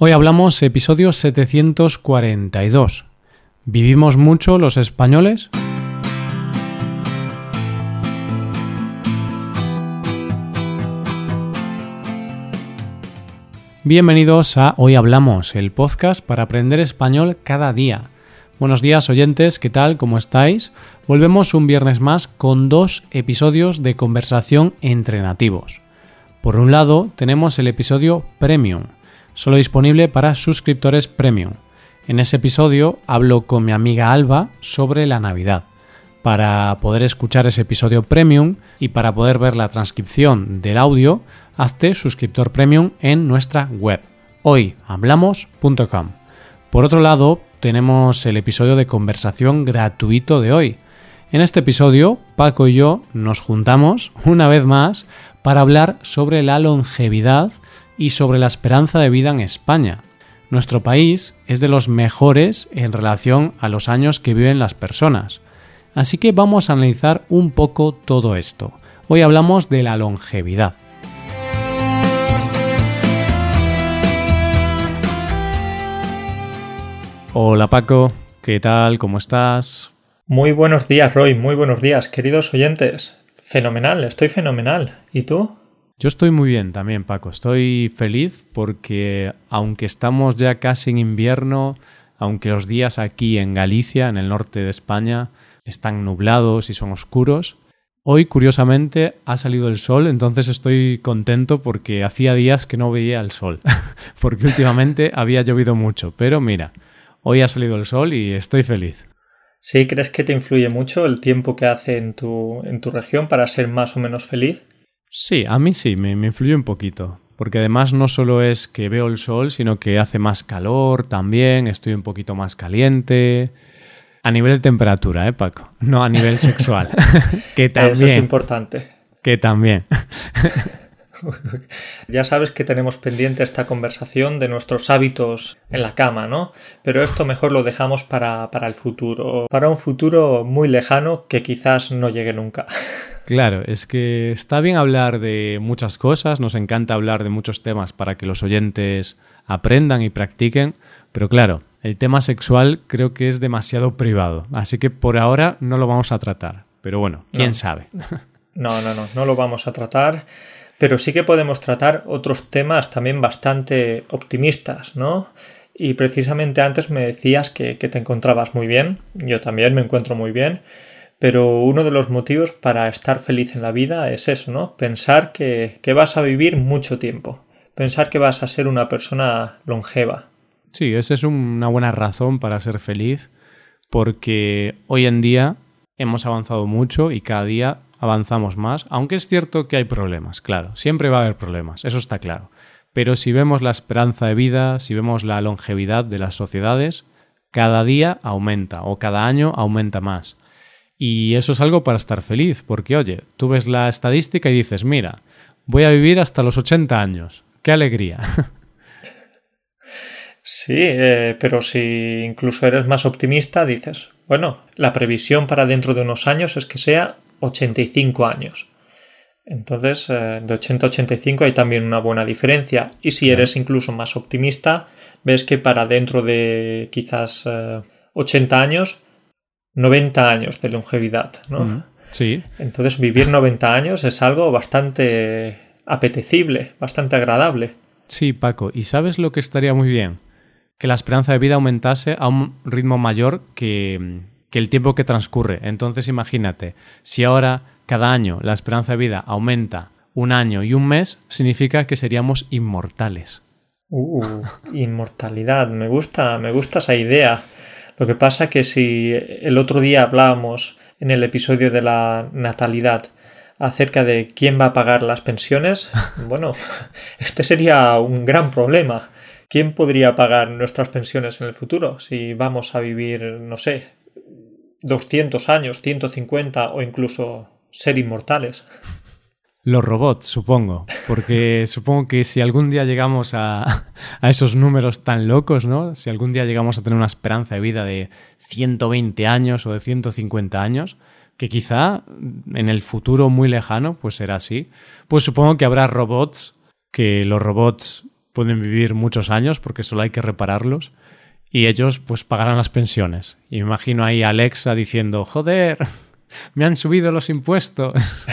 Hoy hablamos episodio 742. ¿Vivimos mucho los españoles? Bienvenidos a Hoy Hablamos, el podcast para aprender español cada día. Buenos días oyentes, ¿qué tal? ¿Cómo estáis? Volvemos un viernes más con dos episodios de conversación entre nativos. Por un lado, tenemos el episodio Premium, solo disponible para suscriptores premium. En ese episodio hablo con mi amiga Alba sobre la Navidad. Para poder escuchar ese episodio premium y para poder ver la transcripción del audio, hazte suscriptor premium en nuestra web hoyhablamos.com. Por otro lado, tenemos el episodio de conversación gratuito de hoy. En este episodio, Paco y yo nos juntamos una vez más para hablar sobre la longevidad y sobre la esperanza de vida en España. Nuestro país es de los mejores en relación a los años que viven las personas. Así que vamos a analizar un poco todo esto. Hoy hablamos de la longevidad. Hola Paco, ¿qué tal? ¿Cómo estás? Muy buenos días Roy, muy buenos días queridos oyentes. Fenomenal, estoy fenomenal. ¿Y tú? Yo estoy muy bien también, Paco. Estoy feliz porque aunque estamos ya casi en invierno, aunque los días aquí en Galicia, en el norte de España, están nublados y son oscuros, hoy curiosamente ha salido el sol, entonces estoy contento porque hacía días que no veía el sol, porque últimamente había llovido mucho, pero mira, hoy ha salido el sol y estoy feliz. ¿Sí crees que te influye mucho el tiempo que hace en tu, en tu región para ser más o menos feliz? Sí, a mí sí, me, influye un poquito. Porque además no solo es que veo el sol, sino que hace más calor también, estoy un poquito más caliente. A nivel de temperatura, ¿eh, Paco? No a nivel sexual. que también. Eso es importante. Que también. ya sabes que tenemos pendiente esta conversación de nuestros hábitos en la cama, ¿no? Pero esto mejor lo dejamos para, para el futuro, para un futuro muy lejano que quizás no llegue nunca. Claro, es que está bien hablar de muchas cosas, nos encanta hablar de muchos temas para que los oyentes aprendan y practiquen, pero claro, el tema sexual creo que es demasiado privado, así que por ahora no lo vamos a tratar, pero bueno, quién sabe. No, no, no, no lo vamos a tratar, pero sí que podemos tratar otros temas también bastante optimistas, ¿no? Y precisamente antes me decías que, te encontrabas muy bien, yo también me encuentro muy bien, pero uno de los motivos para estar feliz en la vida es eso, ¿no? Pensar que, vas a vivir mucho tiempo. Pensar que vas a ser una persona longeva. Sí, esa es una buena razón para ser feliz, porque hoy en día hemos avanzado mucho y cada día avanzamos más, aunque es cierto que hay problemas, claro, siempre va a haber problemas, eso está claro. Pero si vemos la esperanza de vida, si vemos la longevidad de las sociedades, cada día aumenta o cada año aumenta más. Y eso es algo para estar feliz, porque oye, tú ves la estadística y dices, mira, voy a vivir hasta los 80 años. ¡Qué alegría! Sí, eh, pero si incluso eres más optimista, dices, bueno, la previsión para dentro de unos años es que sea 85 años. Entonces, eh, de 80 a 85 hay también una buena diferencia. Y si eres incluso más optimista, ves que para dentro de quizás 80 eh, años 90 años de longevidad, ¿no? Sí. Entonces vivir 90 años es algo bastante apetecible, bastante agradable. Sí, Paco, ¿y sabes lo que estaría muy bien? Que la esperanza de vida aumentase a un ritmo mayor que, que el tiempo que transcurre. Entonces imagínate, si ahora cada año la esperanza de vida aumenta un año y un mes, significa que seríamos inmortales. Uh, inmortalidad, me gusta, me gusta esa idea. Lo que pasa que si el otro día hablábamos en el episodio de la natalidad acerca de quién va a pagar las pensiones, bueno, este sería un gran problema. ¿Quién podría pagar nuestras pensiones en el futuro si vamos a vivir, no sé, 200 años, 150 o incluso ser inmortales? Los robots, supongo, porque supongo que si algún día llegamos a, esos números tan locos, ¿no? Si algún día llegamos a tener una esperanza de vida de 120 años o de 150 años, que quizá en el futuro muy lejano pues será así, pues supongo que habrá robots que los robots pueden vivir muchos años porque solo hay que repararlos y ellos pues pagarán las pensiones. Y me imagino ahí a Alexa diciendo, joder, me han subido los impuestos.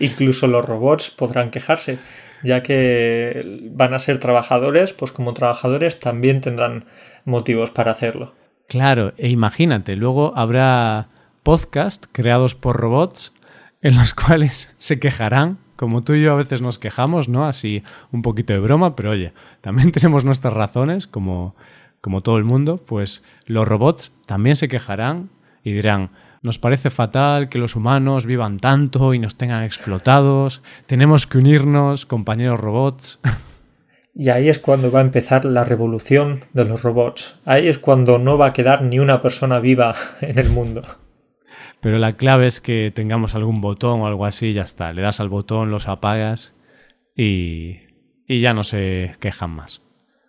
Incluso los robots podrán quejarse, ya que van a ser trabajadores, pues como trabajadores también tendrán motivos para hacerlo. Claro, e imagínate, luego habrá podcasts creados por robots en los cuales se quejarán, como tú y yo a veces nos quejamos, ¿no? Así un poquito de broma, pero oye, también tenemos nuestras razones, como, como todo el mundo, pues los robots también se quejarán y dirán, nos parece fatal que los humanos vivan tanto y nos tengan explotados, tenemos que unirnos, compañeros robots. Y ahí es cuando va a empezar la revolución de los robots. Ahí es cuando no va a quedar ni una persona viva en el mundo. Pero la clave es que tengamos algún botón o algo así, ya está. Le das al botón, los apagas y, y ya no se quejan más.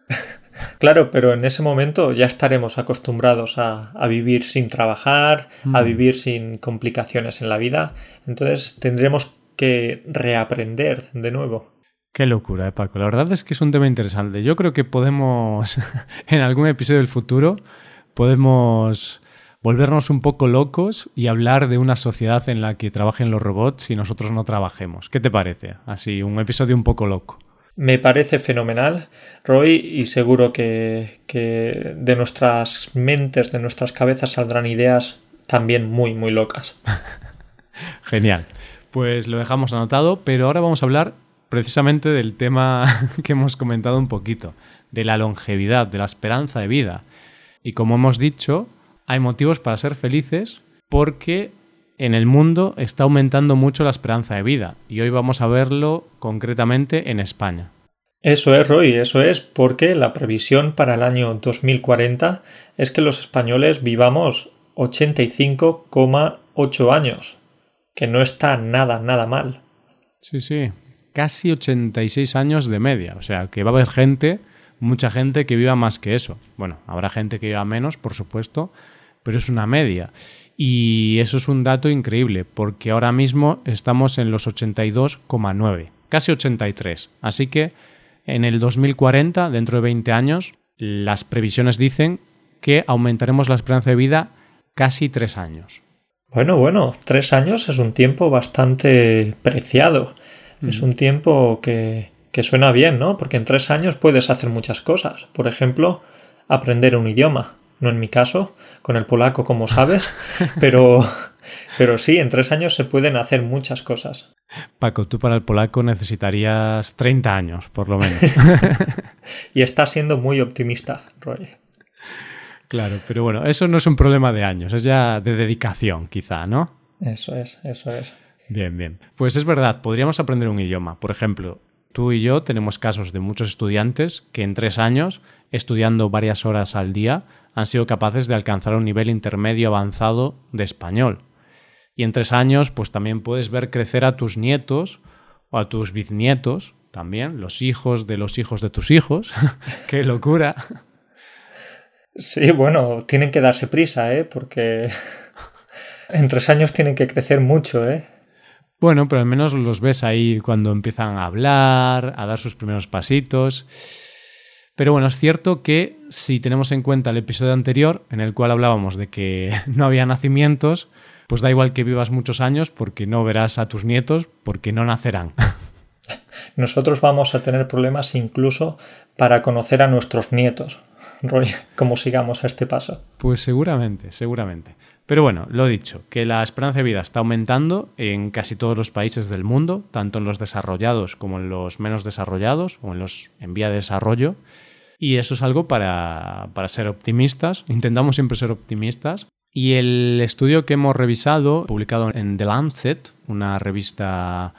Claro, pero en ese momento ya estaremos acostumbrados a, vivir sin trabajar, a mm. vivir sin complicaciones en la vida. Entonces tendremos que reaprender de nuevo. Qué locura, eh, Paco. La verdad es que es un tema interesante. Yo creo que podemos, en algún episodio del futuro, podemos volvernos un poco locos y hablar de una sociedad en la que trabajen los robots y nosotros no trabajemos. ¿Qué te parece? Así, un episodio un poco loco. Me parece fenomenal, Roy, y seguro que, que de nuestras mentes, de nuestras cabezas saldrán ideas también muy, muy locas. Genial. Pues lo dejamos anotado, pero ahora vamos a hablar precisamente del tema que hemos comentado un poquito, de la longevidad, de la esperanza de vida. Y como hemos dicho, hay motivos para ser felices porque en el mundo está aumentando mucho la esperanza de vida y hoy vamos a verlo concretamente en España. Eso es, Roy, eso es, porque la previsión para el año 2040 es que los españoles vivamos 85,8 años, que no está nada, nada mal. Sí, sí, casi 86 años de media, o sea, que va a haber gente, mucha gente que viva más que eso. Bueno, habrá gente que viva menos, por supuesto, pero es una media. Y eso es un dato increíble, porque ahora mismo estamos en los 82,9, casi 83. Así que en el 2040, dentro de 20 años, las previsiones dicen que aumentaremos la esperanza de vida casi tres años. Bueno, bueno, tres años es un tiempo bastante preciado. Es un tiempo que, que suena bien, ¿no? Porque en tres años puedes hacer muchas cosas. Por ejemplo, aprender un idioma no en mi caso, con el polaco como sabes, pero, pero sí, en tres años se pueden hacer muchas cosas. Paco, tú para el polaco necesitarías 30 años, por lo menos. y estás siendo muy optimista, Roy. Claro, pero bueno, eso no es un problema de años, es ya de dedicación, quizá, ¿no? Eso es, eso es. Bien, bien. Pues es verdad, podríamos aprender un idioma. Por ejemplo, tú y yo tenemos casos de muchos estudiantes que en tres años, estudiando varias horas al día, han sido capaces de alcanzar un nivel intermedio avanzado de español. Y en tres años, pues también puedes ver crecer a tus nietos o a tus bisnietos, también, los hijos de los hijos de tus hijos. ¡Qué locura! Sí, bueno, tienen que darse prisa, ¿eh? Porque en tres años tienen que crecer mucho, ¿eh? Bueno, pero al menos los ves ahí cuando empiezan a hablar, a dar sus primeros pasitos. Pero bueno, es cierto que si tenemos en cuenta el episodio anterior, en el cual hablábamos de que no había nacimientos, pues da igual que vivas muchos años porque no verás a tus nietos porque no nacerán. Nosotros vamos a tener problemas incluso para conocer a nuestros nietos. Roy, como sigamos a este paso. Pues seguramente, seguramente. Pero bueno, lo dicho, que la esperanza de vida está aumentando en casi todos los países del mundo, tanto en los desarrollados como en los menos desarrollados o en los en vía de desarrollo. Y eso es algo para, para ser optimistas. Intentamos siempre ser optimistas. Y el estudio que hemos revisado, publicado en The Lancet, una revista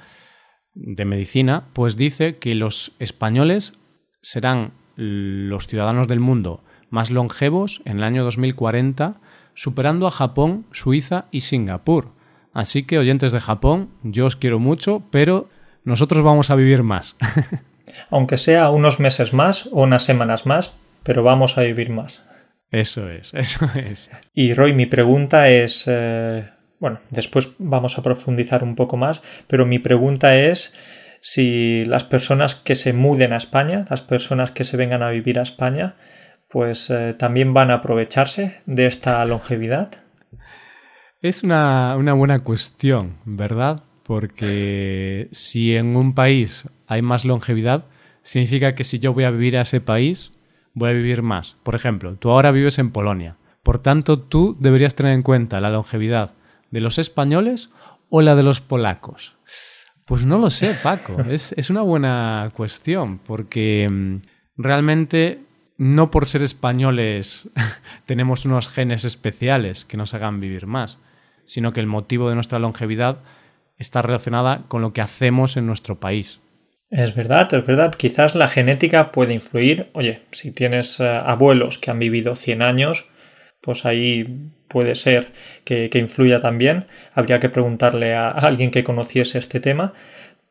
de medicina, pues dice que los españoles serán los ciudadanos del mundo más longevos en el año 2040, superando a Japón, Suiza y Singapur. Así que, oyentes de Japón, yo os quiero mucho, pero nosotros vamos a vivir más. Aunque sea unos meses más o unas semanas más, pero vamos a vivir más. Eso es, eso es. Y Roy, mi pregunta es, eh, bueno, después vamos a profundizar un poco más, pero mi pregunta es si las personas que se muden a España, las personas que se vengan a vivir a España, pues eh, también van a aprovecharse de esta longevidad. Es una, una buena cuestión, ¿verdad? Porque si en un país hay más longevidad, significa que si yo voy a vivir a ese país, voy a vivir más. Por ejemplo, tú ahora vives en Polonia. Por tanto, tú deberías tener en cuenta la longevidad de los españoles o la de los polacos. Pues no lo sé, Paco. Es, una buena cuestión, porque mm, realmente no por ser españoles tenemos unos genes especiales que nos hagan vivir más, sino que el motivo de nuestra longevidad está relacionada con lo que hacemos en nuestro país. Es verdad, es verdad. Quizás la genética puede influir. Oye, si tienes eh, abuelos que han vivido 100 años, pues ahí puede ser que, influya también. Habría que preguntarle a alguien que conociese este tema.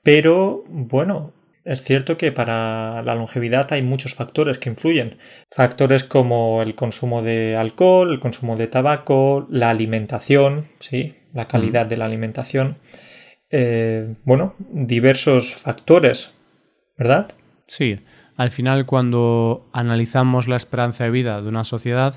Pero bueno, es cierto que para la longevidad hay muchos factores que influyen. Factores como el consumo de alcohol, el consumo de tabaco, la alimentación, sí, la calidad mm. de la alimentación. Eh, bueno, diversos factores, ¿verdad? Sí, al final cuando analizamos la esperanza de vida de una sociedad,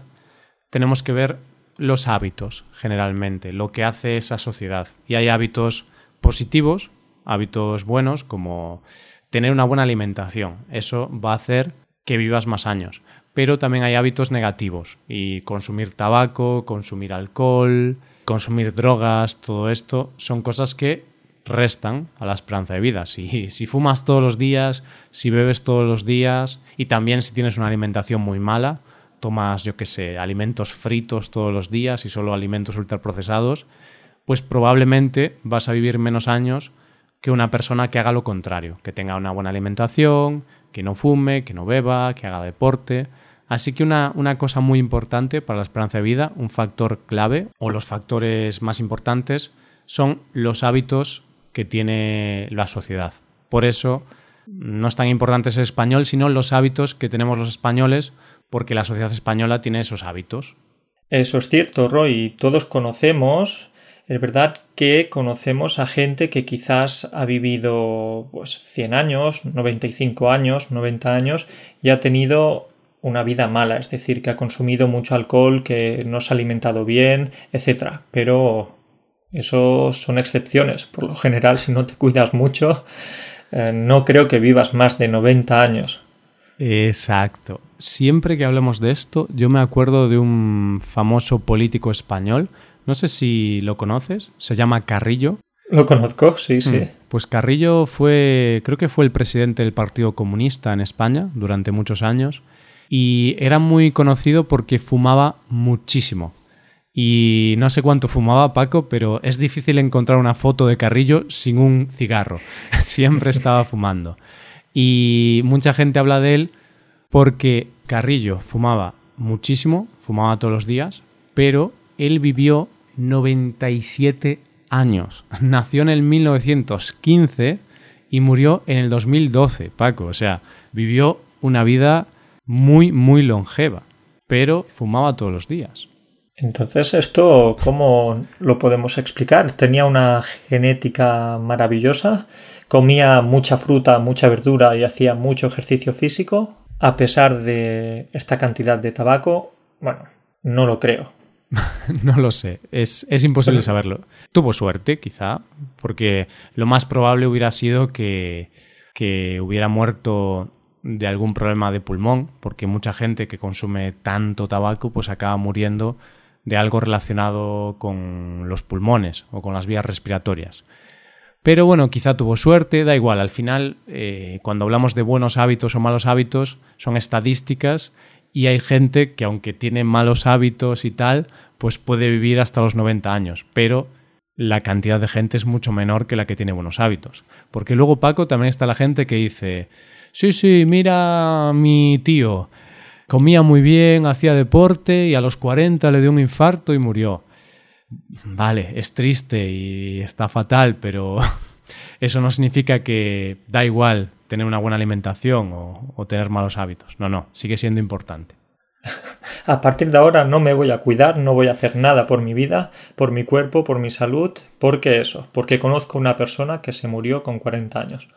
tenemos que ver los hábitos, generalmente, lo que hace esa sociedad. Y hay hábitos positivos, hábitos buenos, como tener una buena alimentación. Eso va a hacer que vivas más años. Pero también hay hábitos negativos y consumir tabaco, consumir alcohol, consumir drogas, todo esto son cosas que restan a la esperanza de vida. Si, si fumas todos los días, si bebes todos los días y también si tienes una alimentación muy mala, tomas, yo qué sé, alimentos fritos todos los días y solo alimentos ultraprocesados, pues probablemente vas a vivir menos años que una persona que haga lo contrario, que tenga una buena alimentación, que no fume, que no beba, que haga deporte. Así que una, una, cosa muy importante para la esperanza de vida, un factor clave o los factores más importantes son los hábitos que tiene la sociedad. Por eso no es tan importante ser español, sino los hábitos que tenemos los españoles porque la sociedad española tiene esos hábitos. Eso es cierto, Roy. Todos conocemos, es verdad que conocemos a gente que quizás ha vivido pues 100 años, 95 años, 90 años y ha tenido una vida mala, es decir, que ha consumido mucho alcohol, que no se ha alimentado bien, etc. Pero eso son excepciones. Por lo general, si no te cuidas mucho, eh, no creo que vivas más de 90 años. Exacto. Siempre que hablamos de esto, yo me acuerdo de un famoso político español, no sé si lo conoces, se llama Carrillo. Lo conozco, sí, sí. Mm, pues Carrillo fue, creo que fue el presidente del Partido Comunista en España durante muchos años y era muy conocido porque fumaba muchísimo. Y no sé cuánto fumaba Paco, pero es difícil encontrar una foto de Carrillo sin un cigarro. Siempre estaba fumando. Y mucha gente habla de él porque Carrillo fumaba muchísimo, fumaba todos los días, pero él vivió 97 años. Nació en el 1915 y murió en el 2012, Paco. O sea, vivió una vida muy, muy longeva, pero fumaba todos los días. Entonces, ¿esto cómo lo podemos explicar? ¿Tenía una genética maravillosa? ¿Comía mucha fruta, mucha verdura y hacía mucho ejercicio físico? A pesar de esta cantidad de tabaco, bueno, no lo creo. no lo sé, es, imposible saberlo. Tuvo suerte, quizá, porque lo más probable hubiera sido que, que hubiera muerto de algún problema de pulmón, porque mucha gente que consume tanto tabaco pues acaba muriendo de algo relacionado con los pulmones o con las vías respiratorias. Pero bueno, quizá tuvo suerte, da igual, al final eh, cuando hablamos de buenos hábitos o malos hábitos son estadísticas y hay gente que aunque tiene malos hábitos y tal, pues puede vivir hasta los 90 años, pero la cantidad de gente es mucho menor que la que tiene buenos hábitos. Porque luego, Paco, también está la gente que dice, sí, sí, mira mi tío, Comía muy bien, hacía deporte y a los 40 le dio un infarto y murió. Vale, es triste y está fatal, pero eso no significa que da igual tener una buena alimentación o, tener malos hábitos. No, no, sigue siendo importante. A partir de ahora no me voy a cuidar, no voy a hacer nada por mi vida, por mi cuerpo, por mi salud, porque eso, porque conozco una persona que se murió con 40 años.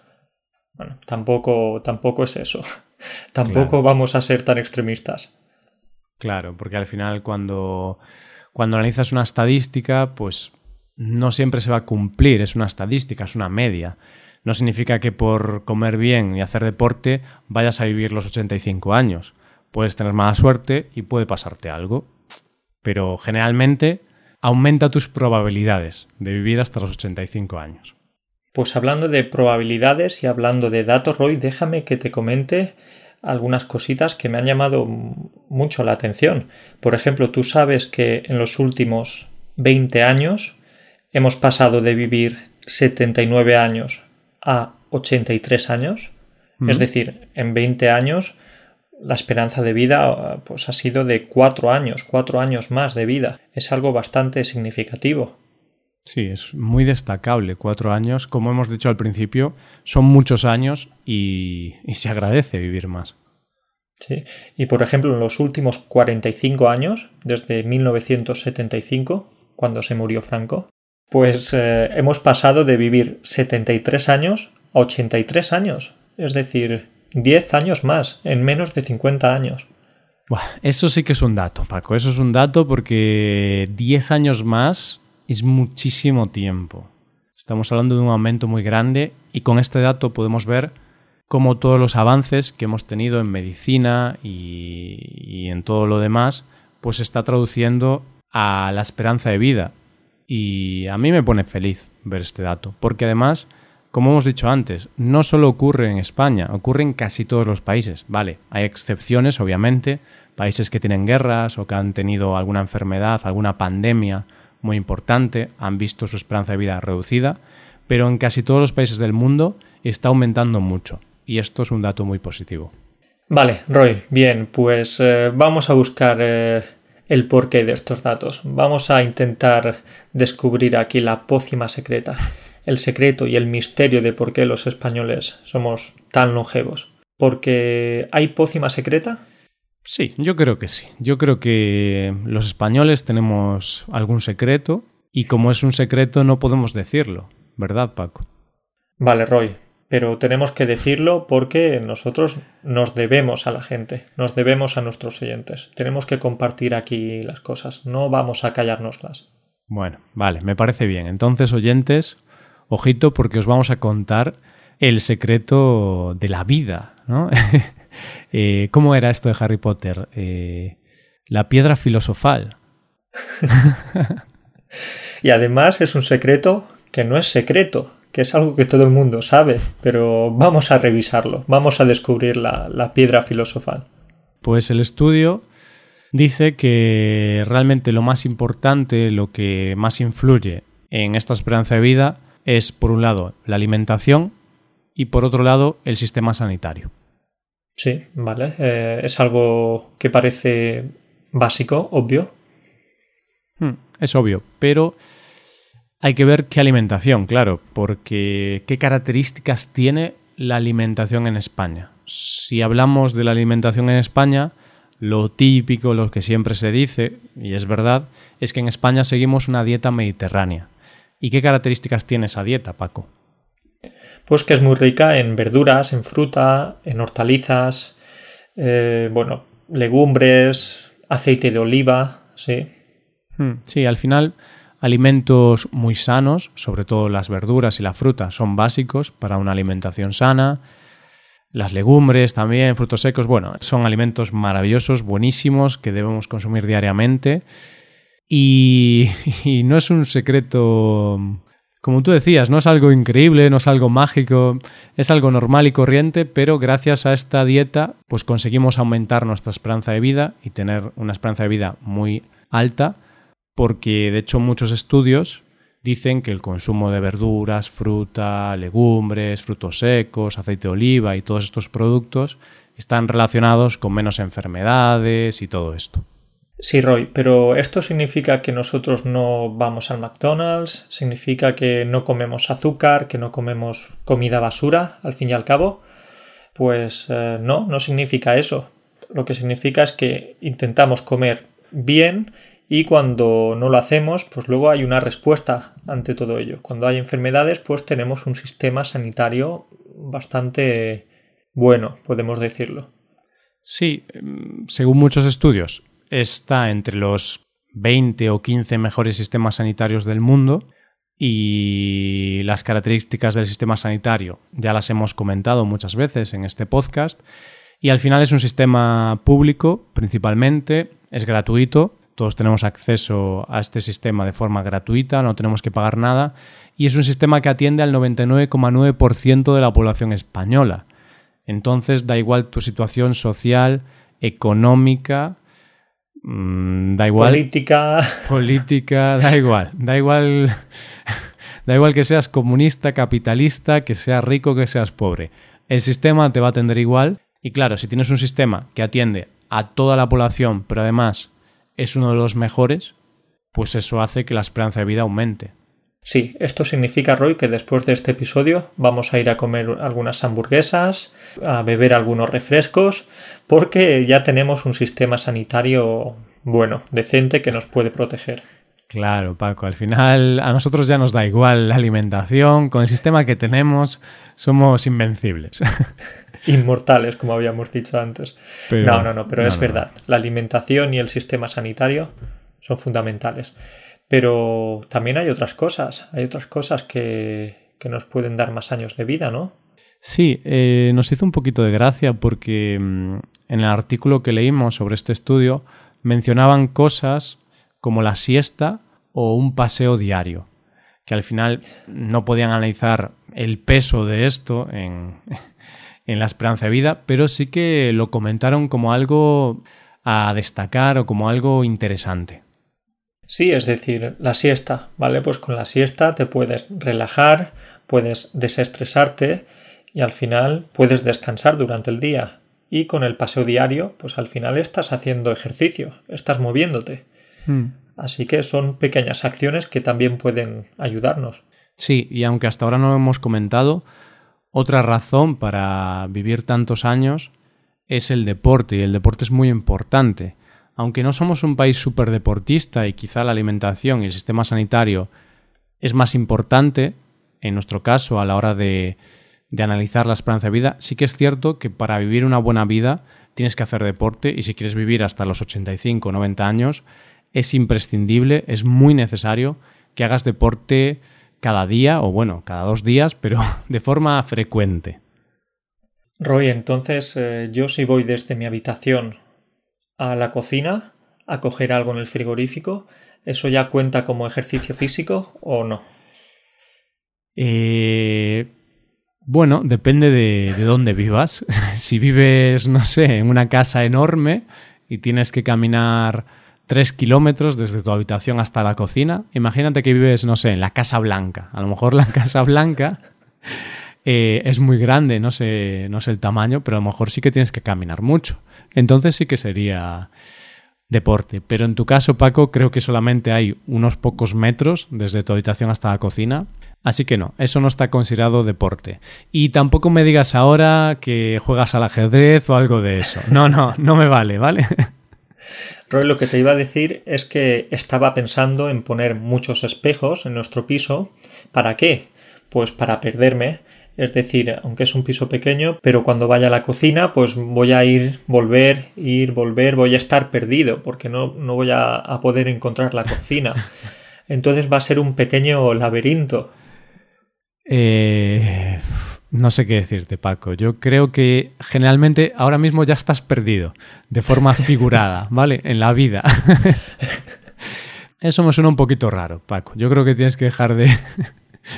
Bueno, tampoco, tampoco es eso. tampoco vamos a ser tan extremistas. Claro, porque al final cuando, cuando analizas una estadística, pues no siempre se va a cumplir, es una estadística, es una media. No significa que por comer bien y hacer deporte vayas a vivir los 85 años. Puedes tener mala suerte y puede pasarte algo. Pero generalmente aumenta tus probabilidades de vivir hasta los 85 años. Pues hablando de probabilidades y hablando de datos, Roy, déjame que te comente algunas cositas que me han llamado mucho la atención. Por ejemplo, tú sabes que en los últimos 20 años hemos pasado de vivir 79 años a 83 años. Es decir, en 20 años la esperanza de vida pues, ha sido de 4 años, 4 años más de vida. Es algo bastante significativo. Sí, es muy destacable. Cuatro años, como hemos dicho al principio, son muchos años y, y se agradece vivir más. Sí, y por ejemplo, en los últimos 45 años, desde 1975, cuando se murió Franco, pues eh, hemos pasado de vivir 73 años a 83 años, es decir, 10 años más en menos de 50 años. eso sí que es un dato, Paco, eso es un dato porque 10 años más es muchísimo tiempo. Estamos hablando de un aumento muy grande y con este dato podemos ver cómo todos los avances que hemos tenido en medicina y, en todo lo demás, pues se está traduciendo a la esperanza de vida y a mí me pone feliz ver este dato, porque además, como hemos dicho antes, no solo ocurre en España, ocurre en casi todos los países. Vale, hay excepciones, obviamente, países que tienen guerras o que han tenido alguna enfermedad, alguna pandemia muy importante, han visto su esperanza de vida reducida, pero en casi todos los países del mundo está aumentando mucho, y esto es un dato muy positivo. Vale, Roy, bien, pues eh, vamos a buscar eh, el porqué de estos datos. Vamos a intentar descubrir aquí la pócima secreta, el secreto y el misterio de por qué los españoles somos tan longevos. ¿Porque hay pócima secreta? Sí, yo creo que sí. Yo creo que los españoles tenemos algún secreto y como es un secreto no podemos decirlo, ¿verdad, Paco? Vale, Roy, pero tenemos que decirlo porque nosotros nos debemos a la gente, nos debemos a nuestros oyentes. Tenemos que compartir aquí las cosas, no vamos a callárnoslas. Bueno, vale, me parece bien. Entonces, oyentes, ojito porque os vamos a contar el secreto de la vida, ¿no? Eh, ¿Cómo era esto de Harry Potter? Eh, la piedra filosofal. y además es un secreto que no es secreto, que es algo que todo el mundo sabe, pero vamos a revisarlo, vamos a descubrir la, piedra filosofal. Pues el estudio dice que realmente lo más importante, lo que más influye en esta esperanza de vida es, por un lado, la alimentación y, por otro lado, el sistema sanitario. Sí, vale. Eh, es algo que parece básico, obvio. Hmm, es obvio, pero hay que ver qué alimentación, claro, porque qué características tiene la alimentación en España. Si hablamos de la alimentación en España, lo típico, lo que siempre se dice, y es verdad, es que en España seguimos una dieta mediterránea. ¿Y qué características tiene esa dieta, Paco? Pues que es muy rica en verduras, en fruta, en hortalizas, eh, bueno, legumbres, aceite de oliva, sí. Hmm, sí, al final Alimentos muy sanos, sobre todo las verduras y la fruta, son básicos para una alimentación sana. Las legumbres también, frutos secos, bueno, son alimentos maravillosos, buenísimos, que debemos consumir diariamente. Y, no es un secreto, como tú decías, no es algo increíble, no es algo mágico, es algo normal y corriente, pero gracias a esta dieta, pues conseguimos aumentar nuestra esperanza de vida y tener una esperanza de vida muy alta porque de hecho muchos estudios dicen que el consumo de verduras, fruta, legumbres, frutos secos, aceite de oliva y todos estos productos están relacionados con menos enfermedades y todo esto. Sí, Roy, pero ¿esto significa que nosotros no vamos al McDonald's? ¿Significa que no comemos azúcar, que no comemos comida basura, al fin y al cabo? Pues eh, no, no significa eso. Lo que significa es que intentamos comer bien y cuando no lo hacemos, pues luego hay una respuesta ante todo ello. Cuando hay enfermedades, pues tenemos un sistema sanitario bastante bueno, podemos decirlo. Sí, mm, según muchos estudios, está entre los 20 o 15 mejores sistemas sanitarios del mundo y las características del sistema sanitario ya las hemos comentado muchas veces en este podcast y al final es un sistema público principalmente, es gratuito, todos tenemos acceso a este sistema de forma gratuita, no tenemos que pagar nada y es un sistema que atiende al 99,9% de la población española. Entonces da igual tu situación social, económica, mm, da igual. Política. Política, da igual. Da igual. da igual que seas comunista, capitalista, que seas rico, que seas pobre. El sistema te va a atender igual. Y claro, si tienes un sistema que atiende a toda la población, pero además es uno de los mejores, pues eso hace que la esperanza de vida aumente. Sí, esto significa, Roy, que después de este episodio vamos a ir a comer algunas hamburguesas, a beber algunos refrescos, porque ya tenemos un sistema sanitario bueno, decente, que nos puede proteger. Claro, Paco, al final a nosotros ya nos da igual la alimentación, con el sistema que tenemos somos invencibles. Inmortales, como habíamos dicho antes. no, no, no, pero es verdad, la alimentación y el sistema sanitario son fundamentales. Pero también hay otras cosas, hay otras cosas que, nos pueden dar más años de vida, ¿no? Sí, eh, nos hizo un poquito de gracia porque mm, en el artículo que leímos sobre este estudio mencionaban cosas como la siesta o un paseo diario, que al final no podían analizar el peso de esto en, en la esperanza de vida, pero sí que lo comentaron como algo a destacar o como algo interesante. Sí, es decir, la siesta, ¿vale? Pues con la siesta te puedes relajar, puedes desestresarte y al final puedes descansar durante el día. Y con el paseo diario, pues al final estás haciendo ejercicio, estás moviéndote. Hmm. Así que son pequeñas acciones que también pueden ayudarnos. Sí, y aunque hasta ahora no lo hemos comentado, otra razón para vivir tantos años es el deporte, y el deporte es muy importante aunque no somos un país súper deportista y quizá la alimentación y el sistema sanitario es más importante, en nuestro caso, a la hora de, de analizar la esperanza de vida, sí que es cierto que para vivir una buena vida tienes que hacer deporte y si quieres vivir hasta los 85 o 90 años, es imprescindible, es muy necesario que hagas deporte cada día o bueno, cada dos días, pero de forma frecuente. Roy, entonces eh, yo si voy desde mi habitación a la cocina a coger algo en el frigorífico, ¿eso ya cuenta como ejercicio físico o no? Eh, bueno, depende de, de dónde vivas. si vives, no sé, en una casa enorme y tienes que caminar tres kilómetros desde tu habitación hasta la cocina, imagínate que vives, no sé, en la Casa Blanca. A lo mejor la Casa Blanca eh, es muy grande, no sé, no sé el tamaño, pero a lo mejor sí que tienes que caminar mucho. Entonces sí que sería deporte. Pero en tu caso, Paco, creo que solamente hay unos pocos metros desde tu habitación hasta la cocina. Así que no, eso no está considerado deporte. Y tampoco me digas ahora que juegas al ajedrez o algo de eso. No, no, no me vale, ¿vale? Roy, lo que te iba a decir es que estaba pensando en poner muchos espejos en nuestro piso. ¿Para qué? Pues para perderme es decir, aunque es un piso pequeño, pero cuando vaya a la cocina, pues voy a ir, volver, ir, volver, voy a estar perdido porque no, no voy a, poder encontrar la cocina. Entonces va a ser un pequeño laberinto. Eh, no sé qué decirte, Paco. Yo creo que generalmente ahora mismo ya estás perdido, de forma figurada, ¿vale? En la vida. Eso me suena un poquito raro, Paco. Yo creo que tienes que dejar de,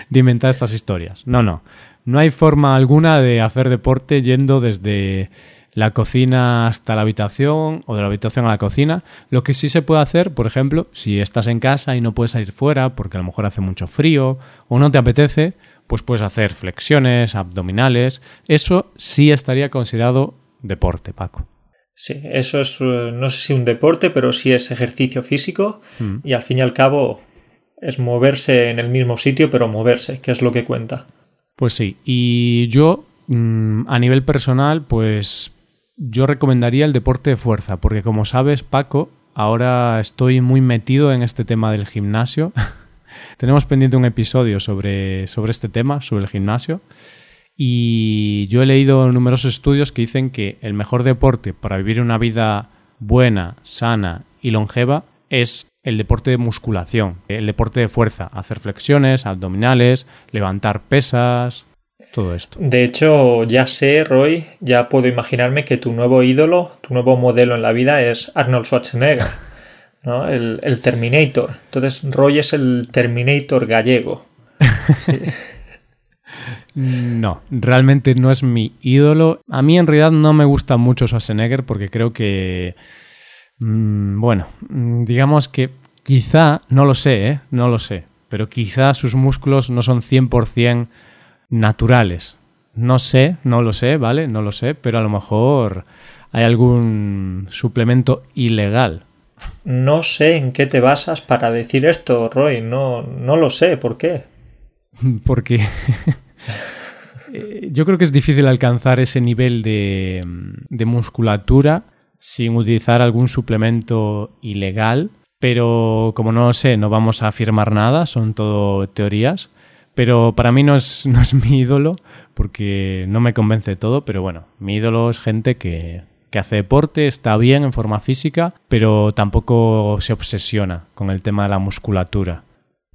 de inventar estas historias. No, no. No hay forma alguna de hacer deporte yendo desde la cocina hasta la habitación o de la habitación a la cocina. Lo que sí se puede hacer, por ejemplo, si estás en casa y no puedes salir fuera porque a lo mejor hace mucho frío o no te apetece, pues puedes hacer flexiones, abdominales. Eso sí estaría considerado deporte, Paco. Sí, eso es, eh, no sé si un deporte, pero sí es ejercicio físico mm. y al fin y al cabo es moverse en el mismo sitio, pero moverse, que es lo que cuenta. Pues sí, y yo mm, a nivel personal, pues yo recomendaría el deporte de fuerza, porque como sabes, Paco, ahora estoy muy metido en este tema del gimnasio. Tenemos pendiente un episodio sobre, sobre este tema, sobre el gimnasio. Y yo he leído numerosos estudios que dicen que el mejor deporte para vivir una vida buena, sana y longeva es el deporte de musculación, el deporte de fuerza, hacer flexiones, abdominales, levantar pesas, todo esto. De hecho, ya sé, Roy, ya puedo imaginarme que tu nuevo ídolo, tu nuevo modelo en la vida es Arnold Schwarzenegger, ¿no? el, Terminator. Entonces, Roy es el Terminator gallego. No, realmente no es mi ídolo. A mí en realidad no me gusta mucho Schwarzenegger porque creo que... Mm, bueno, mm, digamos que quizá, no lo sé, ¿eh? no lo sé, pero quizá sus músculos no son 100% naturales. No sé, no lo sé, ¿vale? No lo sé, pero a lo mejor hay algún suplemento ilegal. No sé en qué te basas para decir esto, Roy. No, no lo sé. ¿Por qué? Porque eh, yo creo que es difícil alcanzar ese nivel de, de musculatura sin utilizar algún suplemento ilegal. Pero como no lo sé, no vamos a afirmar nada, son todo teorías. Pero para mí no es, no es mi ídolo, porque no me convence todo, pero bueno, mi ídolo es gente que, que hace deporte, está bien en forma física, pero tampoco se obsesiona con el tema de la musculatura.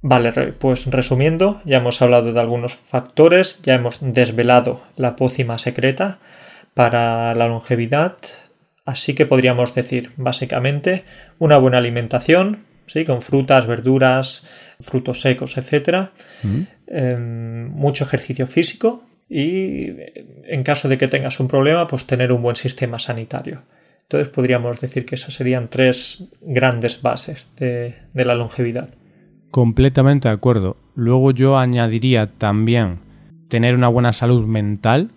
Vale, pues resumiendo, ya hemos hablado de algunos factores, ya hemos desvelado la pócima secreta para la longevidad, así que podríamos decir básicamente una buena alimentación, ¿sí? con frutas, verduras, frutos secos, etc. Em, mucho ejercicio físico y en caso de que tengas un problema, pues tener un buen sistema sanitario. Entonces podríamos decir que esas serían tres grandes bases de, de la longevidad. Completamente de acuerdo. Luego yo añadiría también tener una buena salud mental.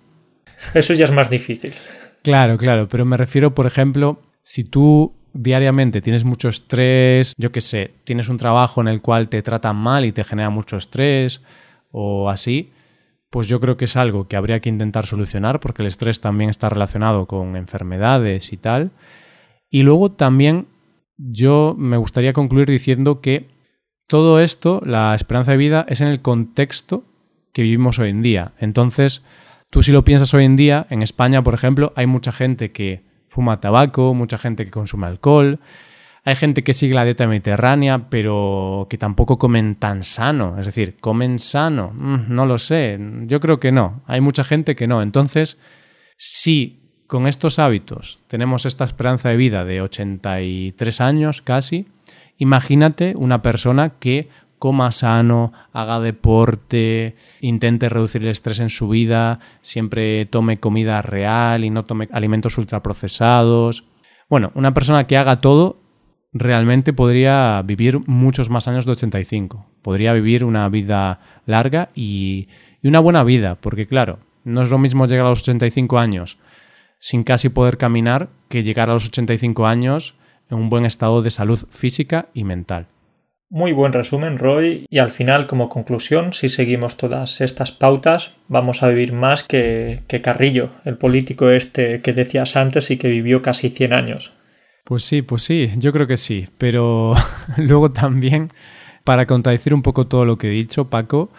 Eso ya es más difícil. Claro, claro, pero me refiero, por ejemplo, si tú diariamente tienes mucho estrés, yo qué sé, tienes un trabajo en el cual te tratan mal y te genera mucho estrés o así, pues yo creo que es algo que habría que intentar solucionar porque el estrés también está relacionado con enfermedades y tal. Y luego también yo me gustaría concluir diciendo que todo esto, la esperanza de vida, es en el contexto que vivimos hoy en día. Entonces, tú si lo piensas hoy en día, en España, por ejemplo, hay mucha gente que fuma tabaco, mucha gente que consume alcohol, hay gente que sigue la dieta mediterránea, pero que tampoco comen tan sano. Es decir, ¿comen sano? Mm, no lo sé. Yo creo que no. Hay mucha gente que no. Entonces, si con estos hábitos tenemos esta esperanza de vida de 83 años casi, imagínate una persona que coma sano, haga deporte, intente reducir el estrés en su vida, siempre tome comida real y no tome alimentos ultraprocesados. Bueno, una persona que haga todo realmente podría vivir muchos más años de 85. Podría vivir una vida larga y, y una buena vida, porque claro, no es lo mismo llegar a los 85 años sin casi poder caminar que llegar a los 85 años en un buen estado de salud física y mental. Muy buen resumen, Roy. Y al final, como conclusión, si seguimos todas estas pautas, vamos a vivir más que, que Carrillo, el político este que decías antes y que vivió casi 100 años. Pues sí, pues sí, yo creo que sí. Pero luego también, para contradecir un poco todo lo que he dicho, Paco,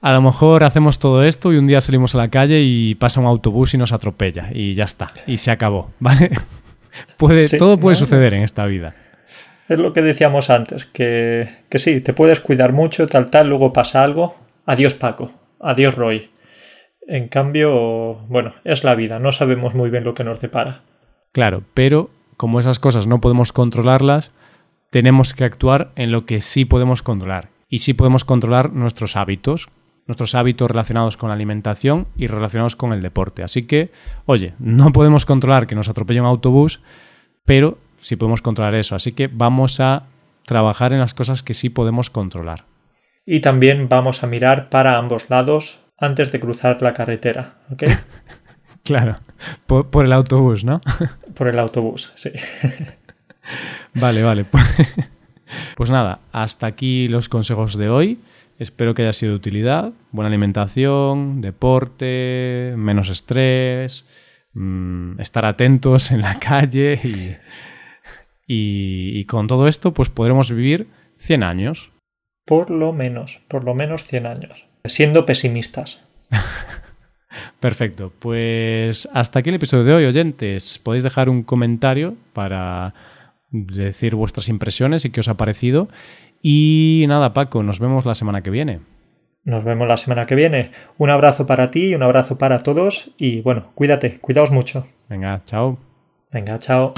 a lo mejor hacemos todo esto y un día salimos a la calle y pasa un autobús y nos atropella y ya está, y se acabó, ¿vale? puede, todo puede suceder en esta vida es lo que decíamos antes, que, que sí, te puedes cuidar mucho, tal, tal, luego pasa algo. Adiós Paco, adiós Roy. En cambio, bueno, es la vida, no sabemos muy bien lo que nos depara. Claro, pero como esas cosas no podemos controlarlas, tenemos que actuar en lo que sí podemos controlar. Y sí podemos controlar nuestros hábitos, nuestros hábitos relacionados con la alimentación y relacionados con el deporte. Así que, oye, no podemos controlar que nos atropelle un autobús, pero si podemos controlar eso. Así que vamos a trabajar en las cosas que sí podemos controlar. Y también vamos a mirar para ambos lados antes de cruzar la carretera, ¿ok? claro, por, el autobús, ¿no? por el autobús, sí. vale, vale. Pues nada, hasta aquí los consejos de hoy. Espero que haya sido de utilidad. Buena alimentación, deporte, menos estrés, mm, estar atentos en la calle y Y, y con todo esto, pues podremos vivir 100 años. Por lo menos, por lo menos 100 años. Siendo pesimistas. Perfecto, pues hasta aquí el episodio de hoy, oyentes. Podéis dejar un comentario para decir vuestras impresiones y qué os ha parecido. Y nada, Paco, nos vemos la semana que viene. Nos vemos la semana que viene. Un abrazo para ti, un abrazo para todos y bueno, cuídate, cuidaos mucho. Venga, chao. Venga, chao.